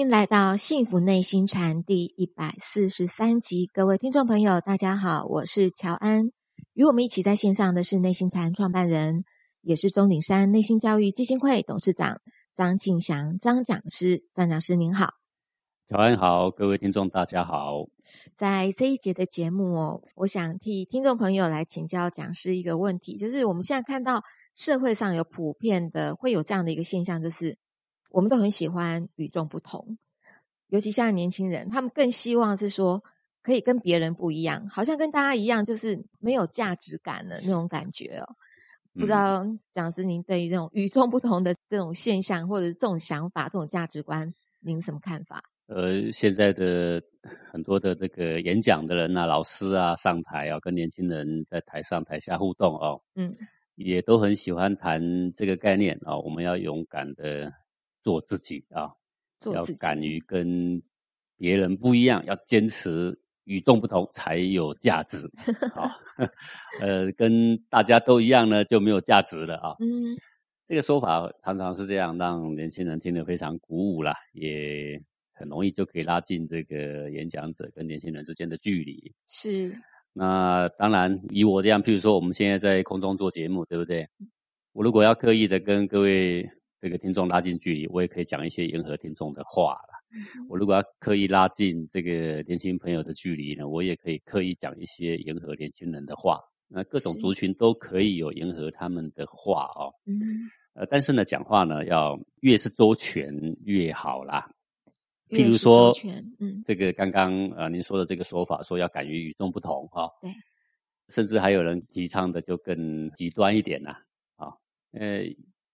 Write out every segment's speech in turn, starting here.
欢迎来到《幸福内心禅》第一百四十三集，各位听众朋友，大家好，我是乔安。与我们一起在线上的是内心禅创办人，也是钟鼎山内心教育基金会董事长张庆祥张讲师。张讲师您好，乔安好，各位听众大家好。在这一节的节目哦，我想替听众朋友来请教讲师一个问题，就是我们现在看到社会上有普遍的会有这样的一个现象，就是我们都很喜欢与众不同，尤其像年轻人，他们更希望是说可以跟别人不一样，好像跟大家一样，就是没有价值感的那种感觉哦。不知道讲师您对于这种与众不同的这种现象，或者这种想法、这种价值观，您什么看法？呃，现在的很多的这个演讲的人啊，老师啊，上台啊，跟年轻人在台上台下互动哦，嗯，也都很喜欢谈这个概念啊。我们要勇敢的做自己啊，要敢于跟别人不一样，要坚持与众不同才有价值啊。呃，跟大家都一样呢，就没有价值了啊。嗯，这个说法常常是这样，让年轻人听得非常鼓舞啦，也。很容易就可以拉近这个演讲者跟年轻人之间的距离。是。那当然，以我这样，譬如说我们现在在空中做节目，对不对？我如果要刻意的跟各位这个听众拉近距离，我也可以讲一些迎合听众的话了。我如果要刻意拉近这个年轻朋友的距离呢，我也可以刻意讲一些迎合年轻人的话。那各种族群都可以有迎合他们的话哦。嗯。呃，但是呢，讲话呢要越是周全越好啦。譬如说，嗯，这个刚刚呃您说的这个说法，说要敢于与众不同哈，对，甚至还有人提倡的就更极端一点呐，啊，呃，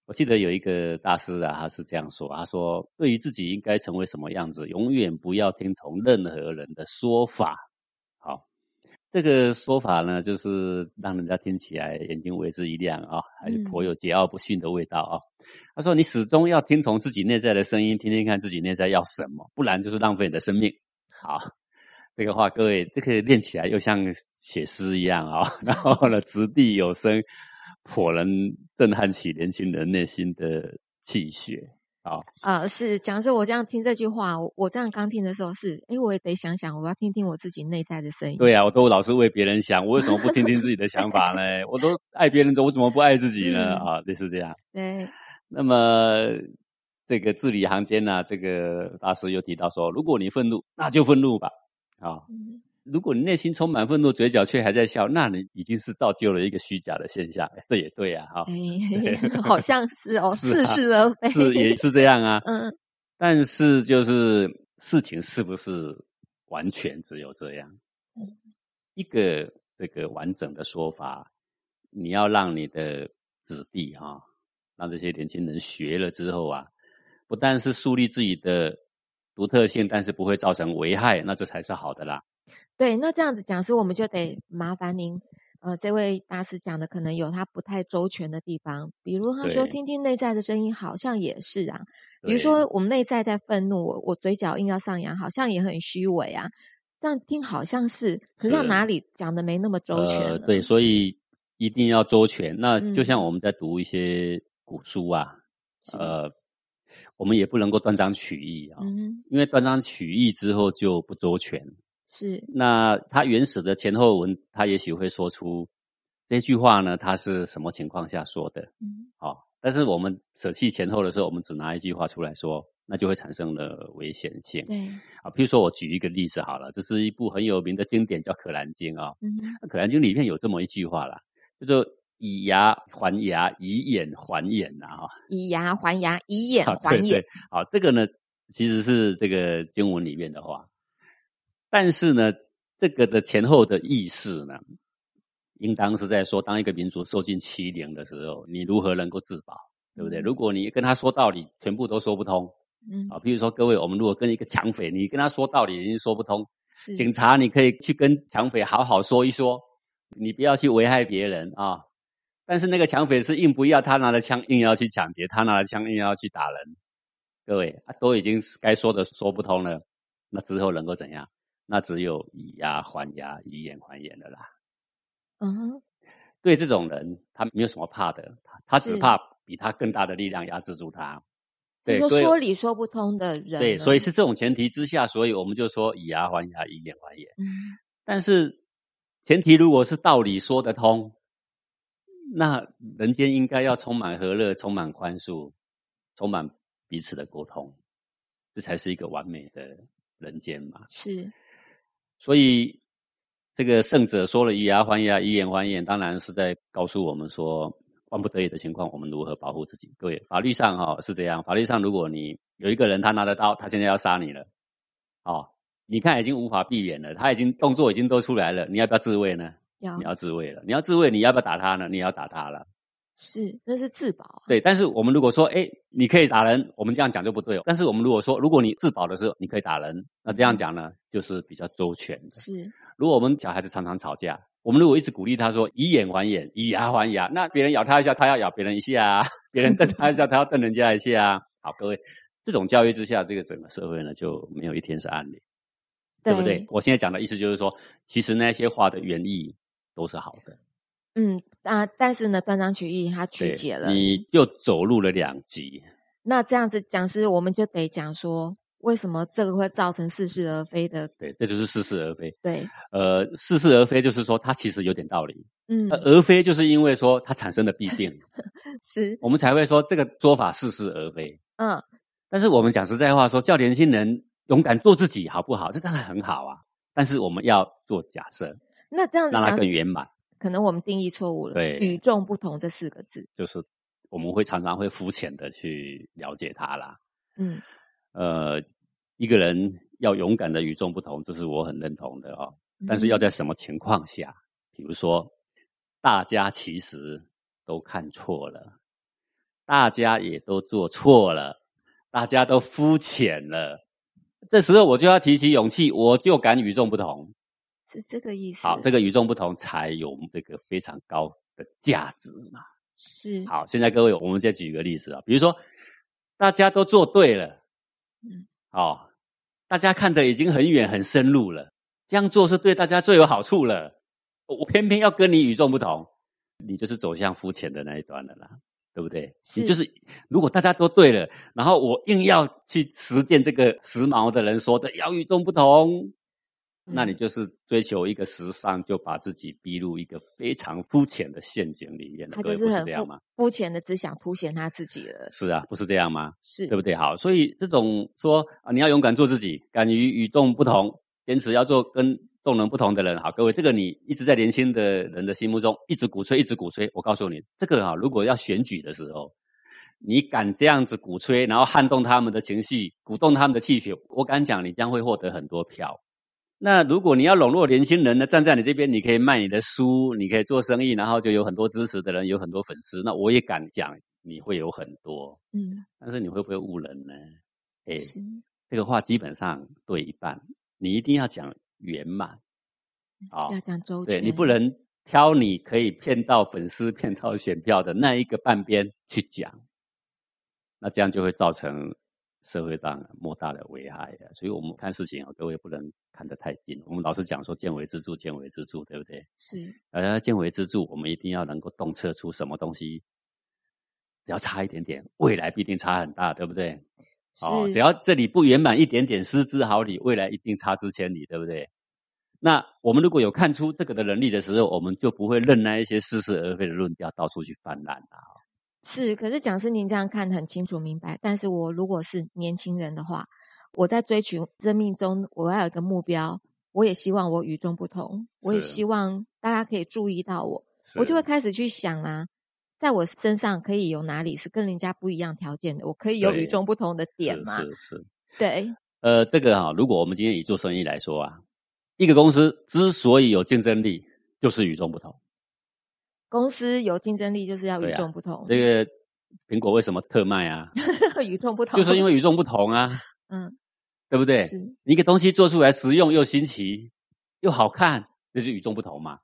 我记得有一个大师啊，他是这样说，他说，对于自己应该成为什么样子，永远不要听从任何人的说法。好这个说法呢，就是让人家听起来眼睛为之一亮啊，还是颇有桀骜不驯的味道啊。他说：“你始终要听从自己内在的声音，听听看自己内在要什么，不然就是浪费你的生命。”好，这个话各位，这个练起来又像写诗一样啊，然后呢，掷地有声，颇能震撼起年轻人内心的气血。啊啊，是假设，我这样听这句话，我我这样刚听的时候是，哎，我也得想想，我要听听我自己内在的声音。对啊，我都老是为别人想，我为什么不听听自己的想法呢？我都爱别人的，我怎么不爱自己呢？啊，类似这样。对。那么这个字里行间呢，这个大师又提到说，如果你愤怒，那就愤怒吧。啊。如果你内心充满愤怒，嘴角却还在笑，那你已经是造就了一个虚假的现象。这也对啊，哈，好像是哦，是是而非，是也是这样啊。嗯，但是就是事情是不是完全只有这样？一个这个完整的说法，你要让你的子弟哈，让这些年轻人学了之后啊，不但是树立自己的独特性，但是不会造成危害，那这才是好的啦。对，那这样子讲师，我们就得麻烦您，呃，这位大师讲的可能有他不太周全的地方，比如他说听听内在的声音，好像也是啊。比如说我们内在在愤怒，我我嘴角硬要上扬，好像也很虚伪啊。这样听好像是，可是哪里讲的没那么周全？对，所以一定要周全。那就像我们在读一些古书啊，呃，我们也不能够断章取义啊，因为断章取义之后就不周全。是，那他原始的前后文，他也许会说出这句话呢？他是什么情况下说的？嗯，好，但是我们舍弃前后的时候，我们只拿一句话出来说，那就会产生了危险性。对，啊，譬如说我举一个例子好了，这是一部很有名的经典，叫《可兰经》啊。嗯，《可兰经》里面有这么一句话啦，叫做“以牙还牙，以眼还眼”呐，哈。以牙还牙，以眼还眼。好，这个呢，其实是这个经文里面的话。但是呢，这个的前后的意思呢，应当是在说，当一个民族受尽欺凌的时候，你如何能够自保，对不对？如果你跟他说道理，全部都说不通，嗯，啊，比如说各位，我们如果跟一个抢匪，你跟他说道理已经说不通，是警察，你可以去跟抢匪好好说一说，你不要去危害别人啊。但是那个抢匪是硬不要，他拿着枪硬要去抢劫，他拿着枪硬要去打人，各位啊，都已经该说的说不通了，那之后能够怎样？那只有以牙还牙，以眼还眼的啦。嗯，对这种人，他没有什么怕的，他只怕比他更大的力量压制住他。就是说对说理说不通的人呢，对，所以是这种前提之下，所以我们就说以牙还牙，以眼还眼。嗯但是前提如果是道理说得通，那人间应该要充满和乐，充满宽恕，充满彼此的沟通，这才是一个完美的人间嘛。是所以这个圣者说了以牙还牙，以眼还眼，当然是在告诉我们说，万不得已的情况，我们如何保护自己。各位，法律上哈、是这样，法律上如果你有一个人他拿着刀，他现在要杀你了，哦，你看已经无法避免了，他已经动作已经都出来了，你要不要自卫呢？要你要自卫了，你要自卫，你要不要打他呢？你要打他了。是那是自保，对，但是我们如果说，哎，你可以打人，我们这样讲就不对哦。但是我们如果说，如果你自保的时候你可以打人，那这样讲呢，就是比较周全的。是如果我们小孩子常常吵架，我们如果一直鼓励他说以眼还眼，以牙还牙，那别人咬他一下，他要咬别人一下啊；别人瞪他一下，他要瞪人家一下啊。好，各位，这种教育之下，这个整个社会呢就没有一天是安宁，对不对？我现在讲的意思就是说，其实那些话的原意都是好的，嗯啊，但是呢，断章取义，他曲解了。你又走入了两极。那这样子讲师，我们就得讲说，为什么这个会造成似是而非的？对，这就是似是而非。对，呃，似是而非就是说，它其实有点道理。嗯呃，，而非就是因为说它产生了弊病，是，我们才会说这个说法似是而非。嗯，但是我们讲实在话说，叫年轻人勇敢做自己，好不好？这当然很好啊。但是我们要做假设，那这样子让它，更圆满。可能我们定义错误了。对与众不同这四个字，就是我们会常常会肤浅的去了解它啦。嗯呃，一个人要勇敢的与众不同，这是我很认同的哦。但是要嗯在什么情况下？比如说，大家其实都看错了，大家也都做错了，大家都肤浅了。这时候我就要提起勇气，我就敢与众不同。是这个意思。好，这个与众不同才有这个非常高的价值嘛。是好，现在各位，我们再举一个例子啊，比如说大家都做对了，嗯，哦，大家看的已经很远很深入了，这样做是对大家最有好处了。我我偏偏要跟你与众不同，你就是走向肤浅的那一端了啦，对不对？是你就是如果大家都对了，然后我硬要去实践这个时髦的人说的要与众不同，那你嗯就是追求一个时尚，就把自己逼入一个非常肤浅的陷阱里面了。他就是很这样吗？肤浅的，只想凸显他自己了。是啊，不是这样吗？是，对不对？好，所以这种说啊，你要勇敢做自己，敢于与众不同，坚持要做跟众人不同的人。好，各位，这个你一直在年轻的人的心目中一直鼓吹，一直鼓吹。我告诉你，这个啊，如果要选举的时候，你敢这样子鼓吹，然后撼动他们的情绪，鼓动他们的气血，我敢讲，你将会获得很多票。那如果你要笼络年轻人呢，站在你这边，你可以卖你的书，你可以做生意，然后就有很多支持的人，有很多粉丝。那我也敢讲，你会有很多。嗯，但是你会不会误人呢？哎，是，这个话基本上对一半，你一定要讲圆满啊、要讲周全，对你不能挑你可以骗到粉丝、骗到选票的那一个半边去讲，那这样就会造成社会上莫大的危害啊。所以我们看事情啊，各位不能看得太近。我们老是讲说见微知著，见微知著，对不对？是呃，见微知著，我们一定要能够洞测出什么东西，只要差一点点，未来必定差很大，对不对？哦，只要这里不圆满一点点，失之毫厘，未来一定差之千里，对不对？那我们如果有看出这个的能力的时候，我们就不会任那一些似是而非的论调到处去泛滥啊。是，可是讲师您这样看很清楚明白，但是我如果是年轻人的话，我在追寻生命中我要有一个目标，我也希望我与众不同，我也希望大家可以注意到我，我就会开始去想啊，在我身上可以有哪里是跟人家不一样条件的，我可以有与众不同的点是嘛？是是，对，呃，这个哈、如果我们今天以做生意来说啊，一个公司之所以有竞争力，就是与众不同。公司有竞争力就是要与众不同，这个苹果为什么特卖啊？与众不同，就是因为与众不同啊，嗯，对不对？是你一个东西做出来实用又新奇又好看，那就是与众不同嘛。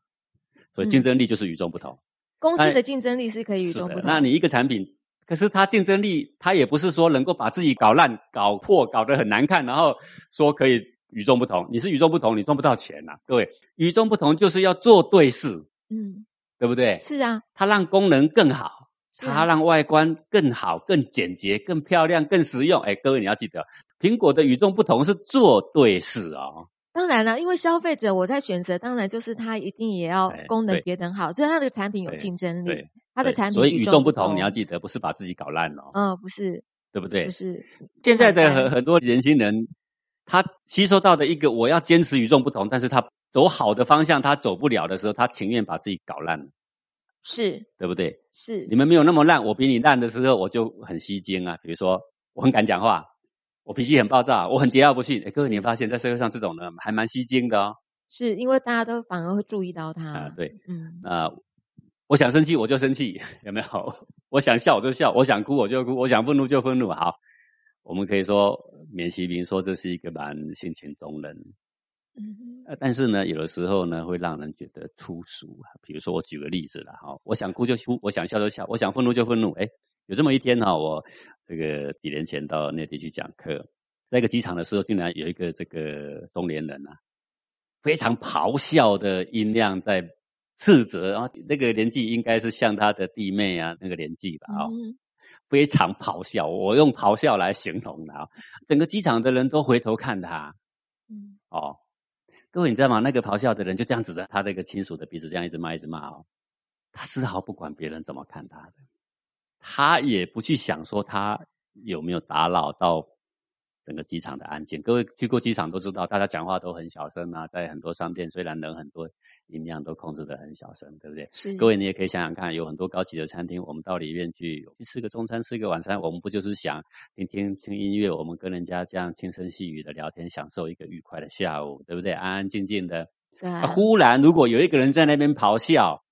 所以竞争力就是与众不同。公司哎的竞争力是可以与众不，同。那你一个产品，可是它竞争力，它也不是说能够把自己搞烂、搞破、搞得很难看，然后说可以与众不同。你是与众不同，你赚不到钱呐、各位，与众不同就是要做对事，嗯，对不对？是啊，它让功能更好，它让外观更好、更简洁、更漂亮、更实用。哎，各位你要记得，苹果的与众不同是做对事哦。当然了，因为消费者我在选择，当然就是它一定也要功能别等好，所以它的产品有竞争力。它的产品所以与众不同，你要记得不是把自己搞烂哦。嗯，不是，对不对？不是。现在的很很多年轻人，他吸收到的一个我要坚持与众不同，但是他走好的方向他走不了的时候，他情愿把自己搞烂了。是，对不对？是。你们没有那么烂，我比你烂的时候，我就很吸睛啊。比如说，我很敢讲话。我脾气很暴躁，我很桀骜不驯。哎，各位，你发现，在社会上这种人还蛮吸睛的哦。是因为大家都反而会注意到他。啊，对，嗯，啊，我想生气我就生气，有没有？我想笑我就笑，我想哭我就哭，我想愤怒就愤怒。好，我们可以说，免其名说这是一个蛮性情中人。嗯，呃，但是呢，有的时候呢，会让人觉得粗俗啊。比如说，我举个例子了哈，我想哭就哭，我想笑就笑，我想愤怒就愤怒。哎。有这么一天哈，我这个几年前到内地去讲课，在一个机场的时候，竟然有一个这个中年人啊，非常咆哮的音量在斥责，然后那个年纪应该是像他的弟妹啊那个年纪吧，哦，非常咆哮，我用咆哮来形容的啊，整个机场的人都回头看他，嗯，哦，各位你知道吗？那个咆哮的人就这样指着他那个亲属的鼻子，这样一直骂一直骂哦，他丝毫不管别人怎么看他的。他也不去想说他有没有打扰到整个机场的安静。各位去过机场都知道，大家讲话都很小声啊，在很多商店虽然人很多，音量都控制的很小声，对不对？是。各位你也可以想想看，有很多高级的餐厅，我们到里面去去吃个中餐，吃个晚餐，我们不就是想听听听音乐，我们跟人家这样轻声细语的聊天，享受一个愉快的下午，对不对？安安静静的。对。忽然如果有一个人在那边咆哮。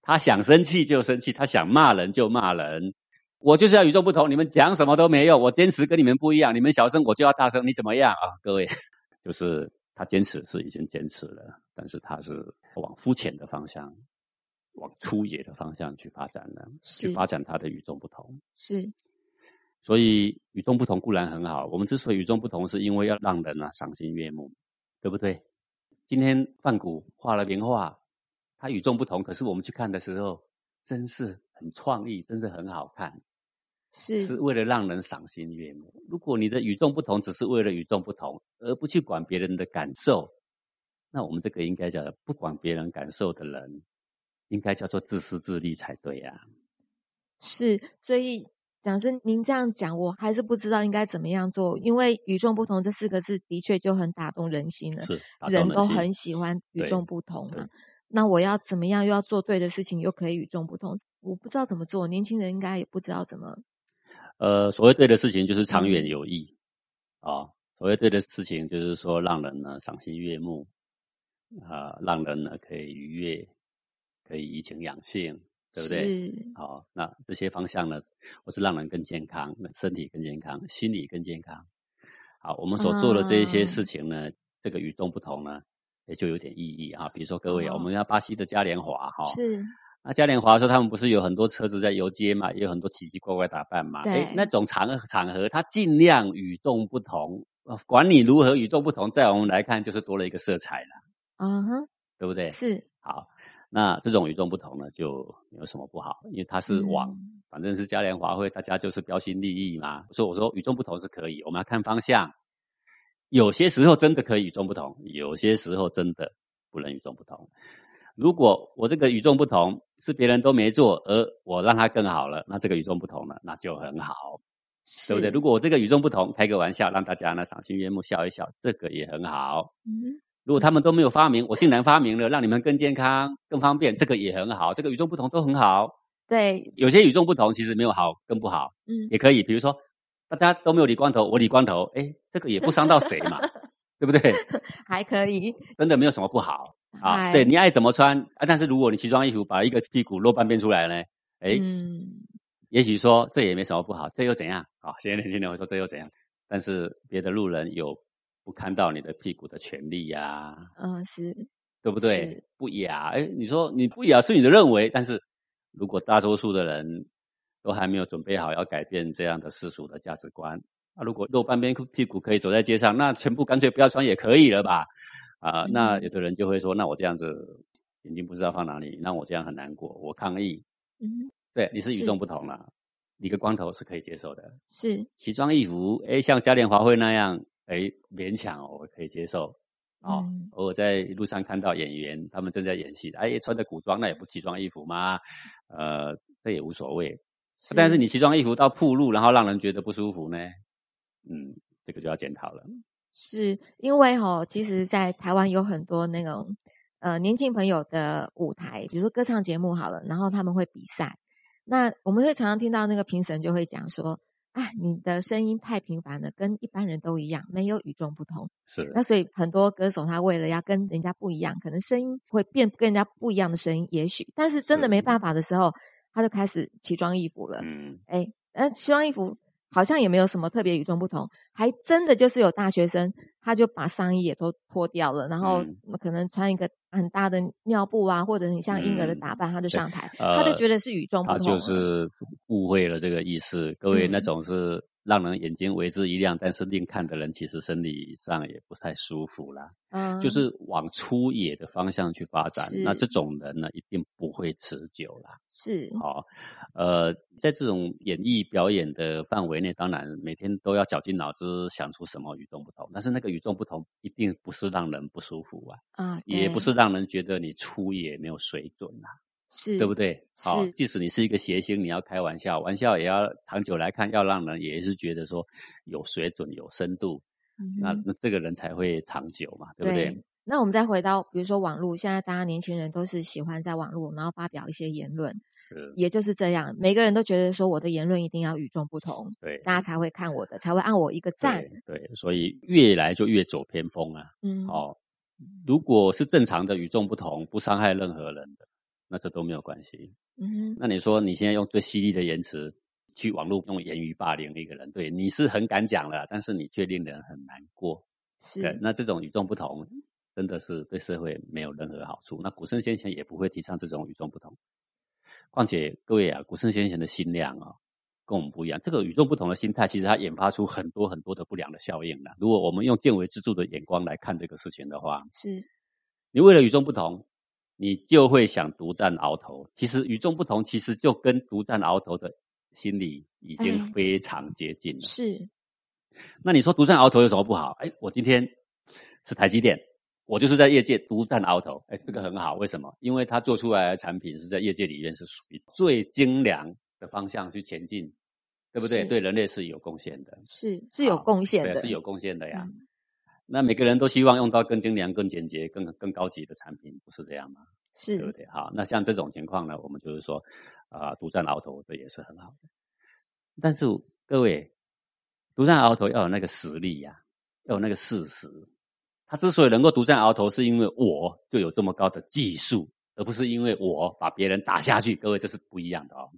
他想生气就生气，他想骂人就骂人。我就是要与众不同，你们讲什么都没用。我坚持跟你们不一样，你们小声我就要大声。你怎么样啊，各位？就是他坚持是已经坚持了，但是它是往肤浅的方向、往粗野的方向去发展了，去发展它的与众不同。是，所以与众不同固然很好。我们之所以与众不同，是因为要让人啊赏心悦目，对不对？今天范谷画了名画。它与众不同，可是我们去看的时候，真是很创意，真的很好看，是是为了让人赏心悦目。如果你的与众不同只是为了与众不同，而不去管别人的感受，那我们这个应该叫不管别人感受的人，应该叫做自私自利才对呀。是，所以讲师您这样讲，我还是不知道应该怎么样做，因为与众不同这四个字的确就很打动人心了，是人都很喜欢与众不同嘛。那我要怎么样？又要做对的事情，又可以与众不同？我不知道怎么做。年轻人应该也不知道怎么。呃，所谓对的事情，就是长远有益啊。所谓对的事情，就是说让人呢赏心悦目啊，让人呢可以愉悦，可以怡情养性，对不对？好，那这些方向呢，我是让人更健康，身体更健康，心理更健康。好，我们所做的这一些事情呢，这个与众不同呢。也就有点意义啊，比如说各位，我们要巴西的嘉年华哈，是那嘉年华说他们不是有很多车子在游街嘛，也有很多奇奇怪怪打扮嘛，对，那种场场合，它尽量与众不同，管你如何与众不同，在我们来看就是多了一个色彩了，嗯哼，对不对？是好，那这种与众不同呢，就有什么不好？因为它是往，反正是嘉年华会，大家就是标新立异嘛，所以我说与众不同是可以，我们要看方向。有些时候真的可以与众不同，有些时候真的不能与众不同。如果我这个与众不同是别人都没做，而我让它更好了，那这个与众不同了，那就很好，对不对？如果我这个与众不同，开个玩笑让大家呢赏心悦目笑一笑，这个也很好。嗯，如果他们都没有发明，我竟然发明了让你们更健康、更方便，这个也很好。这个与众不同都很好。对，有些与众不同其实没有好跟不好。嗯，也可以，比如说。大家都没有理光头，我理光头，哎，这个也不伤到谁嘛，对不对？还可以，真的没有什么不好啊。对你爱怎么穿啊？但是如果你奇装异服，把一个屁股露半边出来呢？哎，嗯也许说这也没什么不好，这又怎样？啊，现在年轻人会说这又怎样？但是别的路人有不看到你的屁股的权利呀？嗯，是，对不对？不雅，哎，你说你不雅是你的认为，但是如果大多数的人。都还没有准备好要改变这样的世俗的价值观。那如果露半边屁股可以走在街上，那全部干脆不要穿也可以了吧？啊，那有的人就会说，那我这样子眼睛不知道放哪里，那我这样很难过，我抗议。嗯，对，你是与众不同了。理个光头是可以接受的，是奇装异服，哎，像嘉年华会那样，哎，勉强我可以接受。哦，嗯偶尔在路上看到演员他们正在演戏，哎，穿着古装，那也不奇装异服吗？呃，这也无所谓。但是你奇装异服到铺路，然后让人觉得不舒服呢？嗯，这个就要检讨了。是因为哈、其实，在台湾有很多那种呃年轻朋友的舞台，比如说歌唱节目好了，然后他们会比赛。那我们会常常听到那个评审就会讲说：“啊，你的声音太平凡了，跟一般人都一样，没有与众不同。”是那所以很多歌手他为了要跟人家不一样，可能声音会变跟人家不一样的声音，也许，但是真的没办法的时候，他就开始奇装异服了。嗯，哎，呃，奇装异服好像也没有什么特别与众不同，还真的就是有大学生，他就把上衣也都脱掉了，然后嗯可能穿一个很大的尿布啊，或者很像婴儿的嗯打扮，他就上台，呃他就觉得是与众不同他。就是误会了这个意思。各位，嗯那种是让人眼睛为之一亮，但是另看的人其实生理上也不太舒服啦。嗯，就是往粗野的方向去发展，那这种人呢，一定不会持久啦。是好、呃，在这种演艺表演的范围内，当然每天都要绞尽脑汁想出什么与众不同，但是那个与众不同一定不是让人不舒服啊，啊，也不是让人觉得你粗野没有水准啊，是对不？对？好、是即使你是一个谐星，你要开玩笑，玩笑也要长久来看，要让人也是觉得说有水准、有深度，那嗯那那这个人才会长久嘛，对不对？那我们再回到，比如说网络，现在大家年轻人都是喜欢在网络，然后发表一些言论，是，也就是这样，每个人都觉得说我的言论一定要与众不同，对。大家才会看我的，才会按我一个赞。对对，所以越来就越走偏锋啊。嗯，哦，如果是正常的与众不同，不伤害任何人的，那这都没有关系。嗯，那你说你现在用最犀利的言辞去网络用言语霸凌一个人，对，你是很敢讲了，但是你却令人很难过。对是，那这种与众不同，真的是对社会没有任何好处。那古圣先贤也不会提倡这种与众不同。况且各位啊，古圣先贤的心量啊、跟我们不一样。这个与众不同的心态，其实它研发出很多很多的不良的效应了。如果我们用见微知著的眼光来看这个事情的话，是，你为了与众不同，你就会想独占鳌头。其实与众不同，其实就跟独占鳌头的心理已经哎非常接近了。是，那你说独占鳌头有什么不好？哎，我今天是台积电，我就是在业界独占鳌头，哎，这个很好。为什么？因为它做出来的产品是在业界里面是属于最精良的方向去前进，对不对？是对人类是有贡献的，是，是有好贡献的，对，是有贡献的呀。嗯那每个人都希望用到更精良、更简洁、更更高级的产品，不是这样吗？对不是，对？好，那像这种情况呢，我们就是说，啊、独占鳌头，这也是很好的。但是各位，独占鳌头要有那个实力呀、要有那个事实。他之所以能够独占鳌头，是因为我就有这么高的技术，而不是因为我把别人打下去。各位，这是不一样的哦。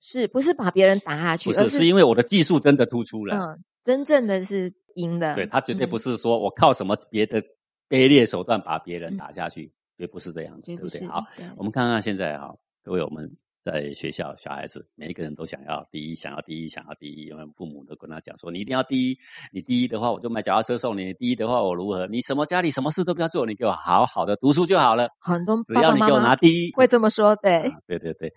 是不是把别人打下去，不是，而是因为我的技术真的突出了。嗯，真正的是赢的，对他绝对不嗯是说我靠什么别的卑劣手段把别人打下去，绝不是这样子，不对不对？好，我们看看现在哈，各位我们在学校小孩子每一个人都想要第一，想要第一，想要第一，因为父母都跟他讲说你一定要第一，你第一的话我就买脚踏车送你，你第一的话我如何？你什么家里什么事都不要做，你给我好好的读书就好了，很多只要你给我拿第一，会这么说，对，啊对对对。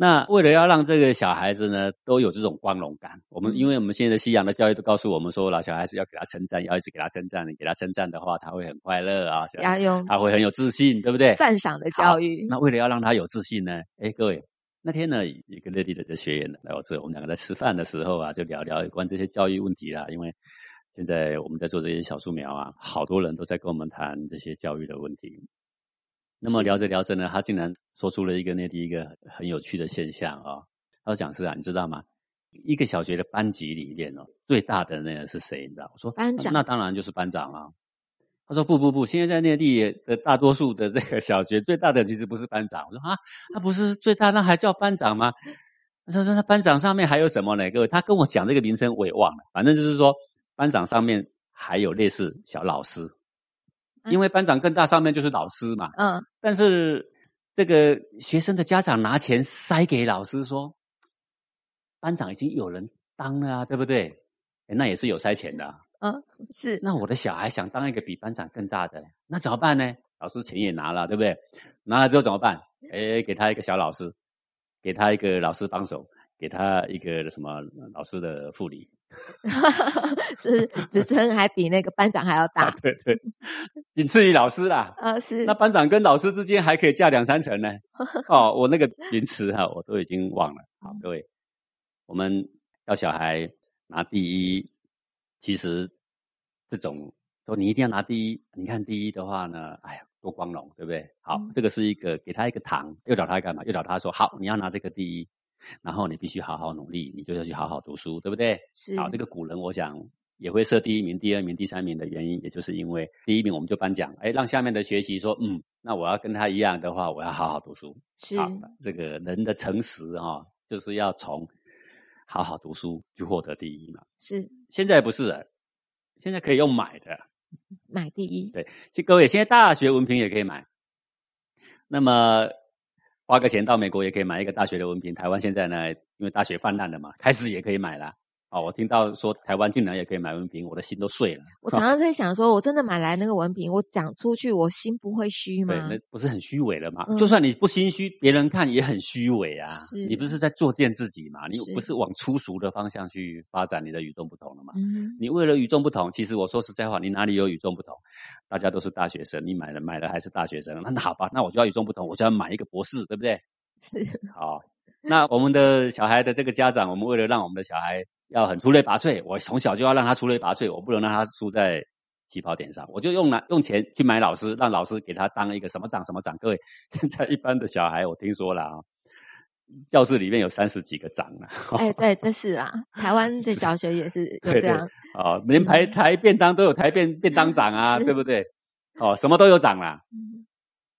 那为了要让这个小孩子呢都有这种光荣感，我们嗯因为我们现在的西洋的教育都告诉我们说老，小孩子要给他称赞，要一直给他称赞，你给他称赞的话，他会很快乐啊，小要用他会很有自信，对不对？赞赏的教育，那为了要让他有自信呢，哎，各位，那天呢，一个内地的学员来我这，我们两个在吃饭的时候啊，就聊聊有关这些教育问题啦。因为现在我们在做这些小树苗啊，好多人都在跟我们谈这些教育的问题。那么聊着聊着呢，他竟然说出了一个内地一个很有趣的现象啊、他说：“讲师啊，你知道吗？一个小学的班级里面哦，最大的那个是谁？你知道？”我说：“班长那当然就是班长啊。”他说：“不不不，现在在内地的大多数的这个小学，最大的其实不是班长。”我说：“啊，他不是最大，那还叫班长吗？”他说：“那班长上面还有什么呢？各位，他跟我讲这个名称我也忘了，反正就是说班长上面还有类似小老师，啊因为班长更大，上面就是老师嘛。嗯，但是这个学生的家长拿钱塞给老师说，班长已经有人当了啊，对不对？诶那也是有塞钱的啊、是那我的小孩想当一个比班长更大的，那怎么办呢？老师钱也拿了，对不对？拿了之后怎么办？哎，给他一个小老师，给他一个老师帮手，给他一个什么老师的副理，是职称还比那个班长还要大，对对，仅次于老师啦。啊，是那班长跟老师之间还可以架两三层呢。哦，我那个名词哈，我都已经忘了。好，各位，我们要小孩拿第一，其实这种说你一定要拿第一，你看第一的话呢，哎呀。多光荣，对不对？好，这个是一个给他一个糖，又找他干嘛？又找他说好，你要拿这个第一，然后你必须好好努力，你就要去好好读书，对不对？是。好，这个古人我想也会设第一名、第二名、第三名的原因，也就是因为第一名我们就颁奖，哎，让下面的学习说，嗯，那我要跟他一样的话，我要好好读书。是。这个人的诚实哈，就是要从好好读书去获得第一嘛。是。现在不是，现在可以用买的。买第一，对，其实各位现在大学文凭也可以买，那么花个钱到美国也可以买一个大学的文凭。台湾现在呢，因为大学泛滥了嘛，开始也可以买了。哦，我听到说台湾竟然也可以买文凭，我的心都碎了。我常常在想，说我真的买来那个文凭，我讲出去，我心不会虚吗？对，那不是很虚伪了吗？就算你不心虚，别人看也很虚伪啊。你不是在作践自己嘛？你不是往粗俗的方向去发展你的与众不同了吗？嗯，你为了与众不同，其实我说实在话，你哪里有与众不同？大家都是大学生，你买了买了还是大学生？那好吧，那我就要与众不同，我就要买一个博士，对不对？是，好。那我们的小孩的这个家长，我们为了让我们的小孩要很出类拔萃，我从小就要让他出类拔萃，我不能让他输在起跑点上，我就用拿用钱去买老师，让老师给他当一个什么长什么长。各位，现 在一般的小孩我听说了啊，教室里面有三十几个长啊。哎，对，这是啊，台湾的小学也是就这样。哦，连排台便当都有台便 便当长啊，对不对？哦，什么都有长啦。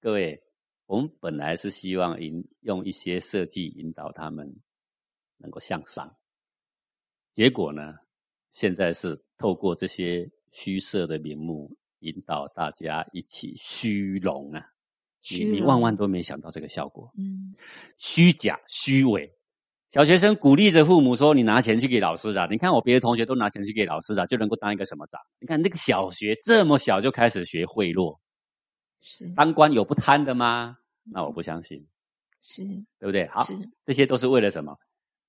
各位。我们本来是希望引用一些设计引导他们能够向上，结果呢，现在是透过这些虚设的名目引导大家一起虚荣啊！你你万万都没想到这个效果，嗯，虚假虚伪。小学生鼓励着父母说：“你拿钱去给老师啊，你看我别的同学都拿钱去给老师的，就能够当一个什么长？你看那个小学这么小就开始学贿赂。”是当官有不贪的吗？那我不相信，是对不对？好，这些都是为了什么？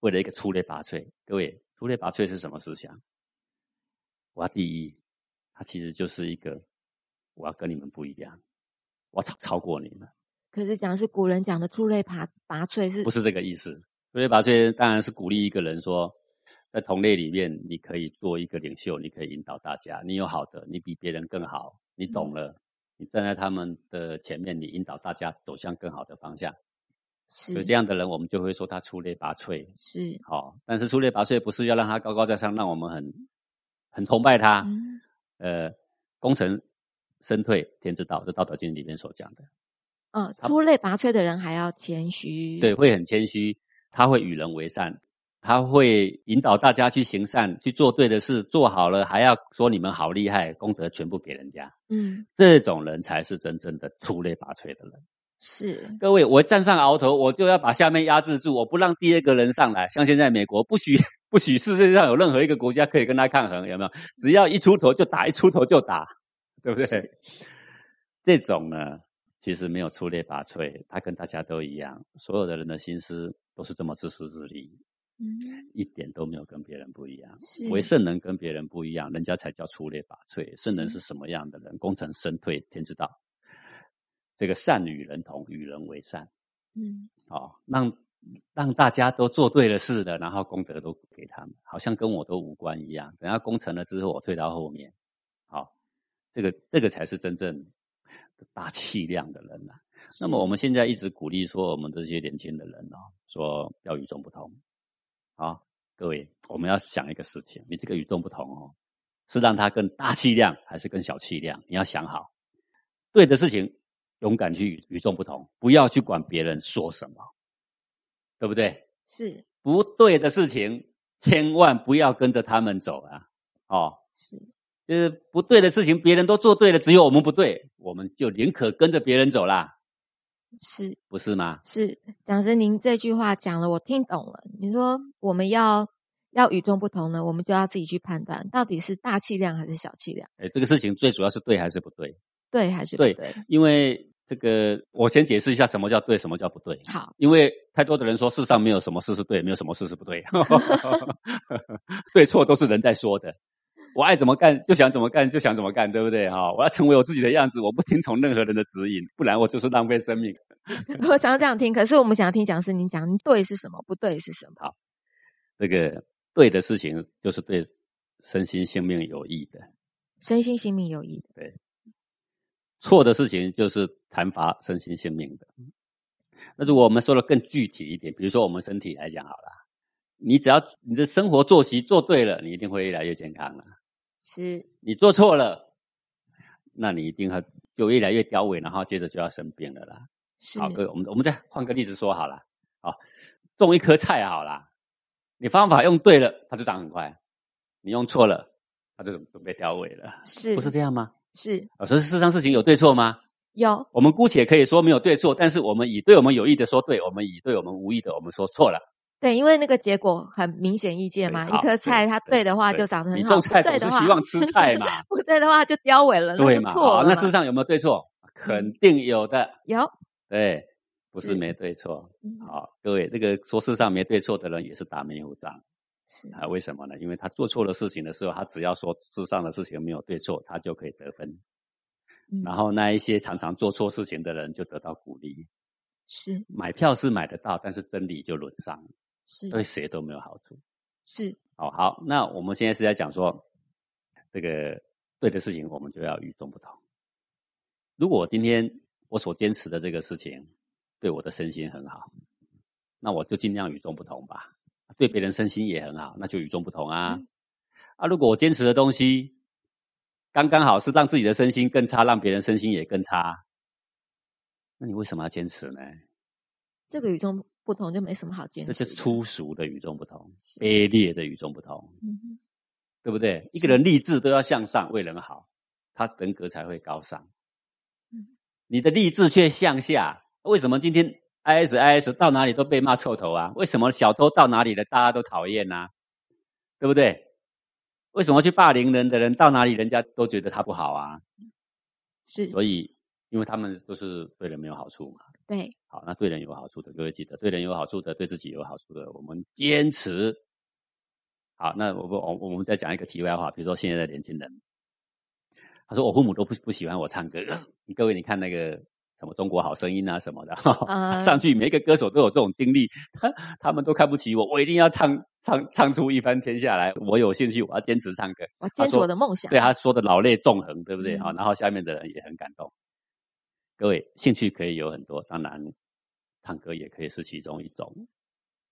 为了一个出类拔萃。各位，出类拔萃是什么思想？我要第一，它其实就是一个我要跟你们不一样，我超超过你了。可是讲的是古人讲的出类拔拔萃，是不是这个意思？出类拔萃当然是鼓励一个人说，在同类里面，你可以做一个领袖，你可以引导大家，你有好的，你比别人更好，你懂了。你站在他们的前面，你引导大家走向更好的方向。是，有这样的人，我们就会说他出类拔萃。是，好，但是出类拔萃不是要让他高高在上，让我们很很崇拜他。呃，功成身退，天之道，这《道德经》里面所讲的。嗯，出类拔萃的人还要谦虚。对，会很谦虚，他会与人为善。他会引导大家去行善，去做对的事，做好了还要说你们好厉害，功德全部给人家。嗯，这种人才是真正的出类拔萃的人。是，各位，我站上鳌头，我就要把下面压制住，我不让第二个人上来。像现在美国，不许不许世界上有任何一个国家可以跟他抗衡，有没有？只要一出头就打，一出头就打，对不对？这种呢，其实没有出类拔萃，他跟大家都一样，所有的人的心思都是这么自私自利。嗯一点都没有跟别人不一样，为圣人跟别人不一样，人家才叫出类拔萃。圣人是什么样的人？功成身退，天之道。这个善与人同，与人为善。嗯，哦，让让大家都做对了事的，然后功德都给他们，好像跟我都无关一样。等下功成了之后，我退到后面。好，这个这个才是真正大气量的人呐。那么我们现在一直鼓励说，我们这些年轻的人哦，说要与众不同。啊，各位，我们要想一个事情，你这个与众不同哦，是让它更大气量，还是更小气量？你要想好，对的事情，勇敢去与众不同，不要去管别人说什么，对不对？是不对的事情，千万不要跟着他们走啊！哦，是，就是不对的事情，别人都做对了，只有我们不对，我们就宁可跟着别人走啦。是不是吗？是讲师，您这句话讲了，我听懂了。你说我们要要与众不同呢，我们就要自己去判断，到底是大气量还是小气量。哎，这个事情最主要是对还是不对？对还是不对对？因为这个我先解释一下什么叫对，什么叫不对。好，因为太多的人说世上没有什么事是对，没有什么事是不对，对错都是人在说的。我爱怎么干就想怎么干，就想怎么干，对不对？哈，我要成为我自己的样子，我不听从任何人的指引，不然我就是浪费生命。我想要这样听，可是我们想要听讲师您讲，对是什么，不对是什么？好，这个对的事情就是对身心性命有益的，身心性命有益的。对。错的事情就是残乏身心性命的。那如果我们说的更具体一点，比如说我们身体来讲好了，你只要你的生活作息做对了，你一定会越来越健康了。是，你做错了，那你一定会就越来越凋萎，然后接着就要生病了啦。好，各位，我们我们再换个例子说好了。好，种一颗菜好了，你方法用对了，它就长很快；你用错了，它就准备凋萎了。是，不是这样吗？是，所以世上事情有对错吗？有。我们姑且可以说没有对错，但是我们以对我们有益的说对，我们以对我们无益的我们说错了。对，因为那个结果很明显意见嘛。一颗菜它对的话就长得很好，你种菜总是希望吃菜嘛。不对的话就凋萎了，对嘛？错。那世上有没有对错？肯定有的。有。对，不是没对错。好，各位，这个说世上没对错的人也是打迷糊仗。是啊，为什么呢？因为他做错了事情的时候，他只要说世上的事情没有对错，他就可以得分。然后那一些常常做错事情的人就得到鼓励。是买票是买得到，但是真理就沦丧，是对谁都没有好处。是哦，好，那我们现在是在讲说，这个对的事情，我们就要与众不同。如果今天我所坚持的这个事情对我的身心很好，那我就尽量与众不同吧。对别人身心也很好，那就与众不同啊！啊，如果我坚持的东西刚刚好是让自己的身心更差，让别人身心也更差，那你为什么要坚持呢？这个与众不同就没什么好坚持。这是粗俗的与众不同，卑劣的与众不同，对不对？一个人立志都要向上，为人好，他人格才会高尚。你的立志却向下，为什么今天？I S I S 到哪里都被骂臭头啊？为什么小偷到哪里了大家都讨厌呢？对不对？为什么去霸凌人的人到哪里人家都觉得他不好啊？是，所以因为他们都是对人没有好处嘛。对，好，那对人有好处的各位记得，对人有好处的，对自己有好处的，我们坚持。好，那我我我们再讲一个题外话，比如说现在的年轻人，他说我父母都不不喜欢我唱歌，你 各位你看那个。什么中国好声音啊什么的，上去每一个歌手都有这种经历，他们都看不起我，我一定要唱唱唱出一番天下来。我有兴趣，我要坚持唱歌，我坚持我的梦想。对他说的老泪纵横，对不对？好，然后下面的人也很感动。各位兴趣可以有很多，当然唱歌也可以是其中一种。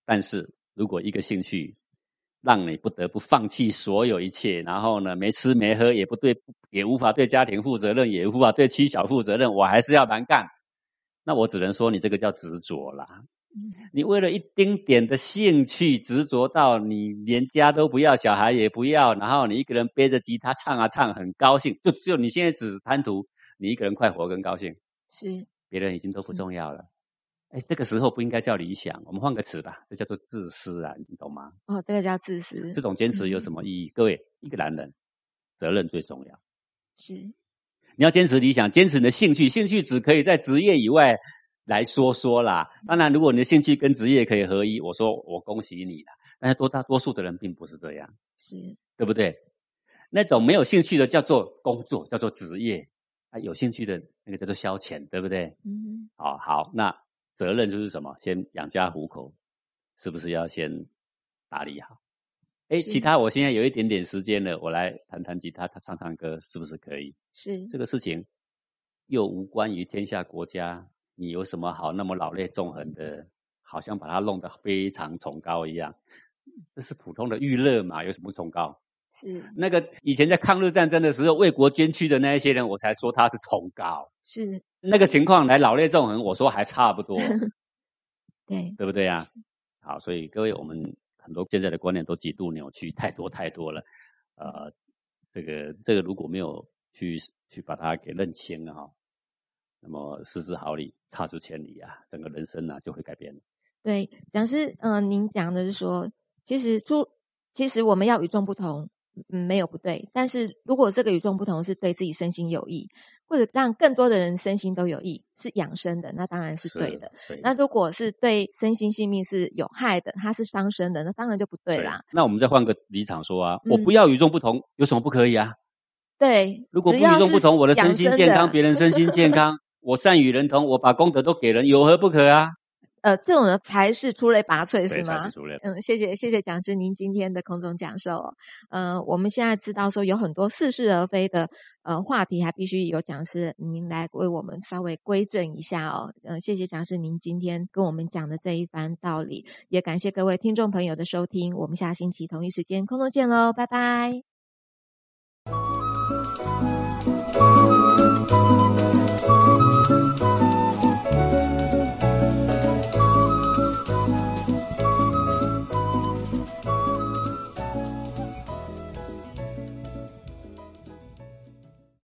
但是如果一个兴趣让你不得不放弃所有一切，然后呢，没吃没喝，也不对。也无法对家庭负责任，也无法对妻小负责任，我还是要蛮干。那我只能说，你这个叫执着啦。你为了一丁点的兴趣执着到你连家都不要，小孩也不要，然后你一个人背着吉他唱啊唱，很高兴。就只有你现在只贪图你一个人快活跟高兴，是别人已经都不重要了。哎，这个时候不应该叫理想，我们换个词吧，这叫做自私啊，你懂吗？哦，这个叫自私。这种坚持有什么意义？各位，一个男人责任最重要。是，你要坚持理想，坚持你的兴趣。兴趣只可以在职业以外来说说啦。当然，如果你的兴趣跟职业可以合一，我说我恭喜你了。但是多大多数的人并不是这样，是对不对？那种没有兴趣的叫做工作，叫做职业啊；有兴趣的那个叫做消遣，对不对？嗯。好好，那责任就是什么？先养家糊口，是不是要先打理好？哎，其他我现在有一点点时间了，我来弹弹吉他，他唱唱歌，是不是可以？是这个事情，又无关于天下国家，你有什么好那么老泪纵横的？好像把它弄得非常崇高一样，这是普通的娱乐嘛？有什么崇高？是那个以前在抗日战争的时候为国捐躯的那一些人，我才说他是崇高。是那个情况来老泪纵横，我说还差不多，对对不对呀？好，所以各位我们。很多现在的观念都极度扭曲，太多太多了。呃，这个这个如果没有去去把它给认清啊，那么失之毫厘，差之千里啊，整个人生呢就会改变。对，讲师，嗯，您讲的是说，其实出其实我们要与众不同，嗯，没有不对。但是如果这个与众不同是对自己身心有益，或者让更多的人身心都有益，是养生的，那当然是对的。那如果是对身心性命是有害的，它是伤身的，那当然就不对啦。那我们再换个立场说啊，我不要与众不同，有什么不可以啊？对，如果不与众不同，我的身心健康，别人身心健康，我善与人同，我把功德都给人，有何不可啊？呃，这种呢才是出类拔萃，是吗？出类。嗯，谢谢谢谢讲师您今天的空中讲授。嗯，我们现在知道说有很多似是而非的呃话题，还必须有讲师您来为我们稍微归正一下哦。嗯，谢谢讲师您今天跟我们讲的这一番道理，也感谢各位听众朋友的收听。我们下星期同一时间空中见喽，拜拜。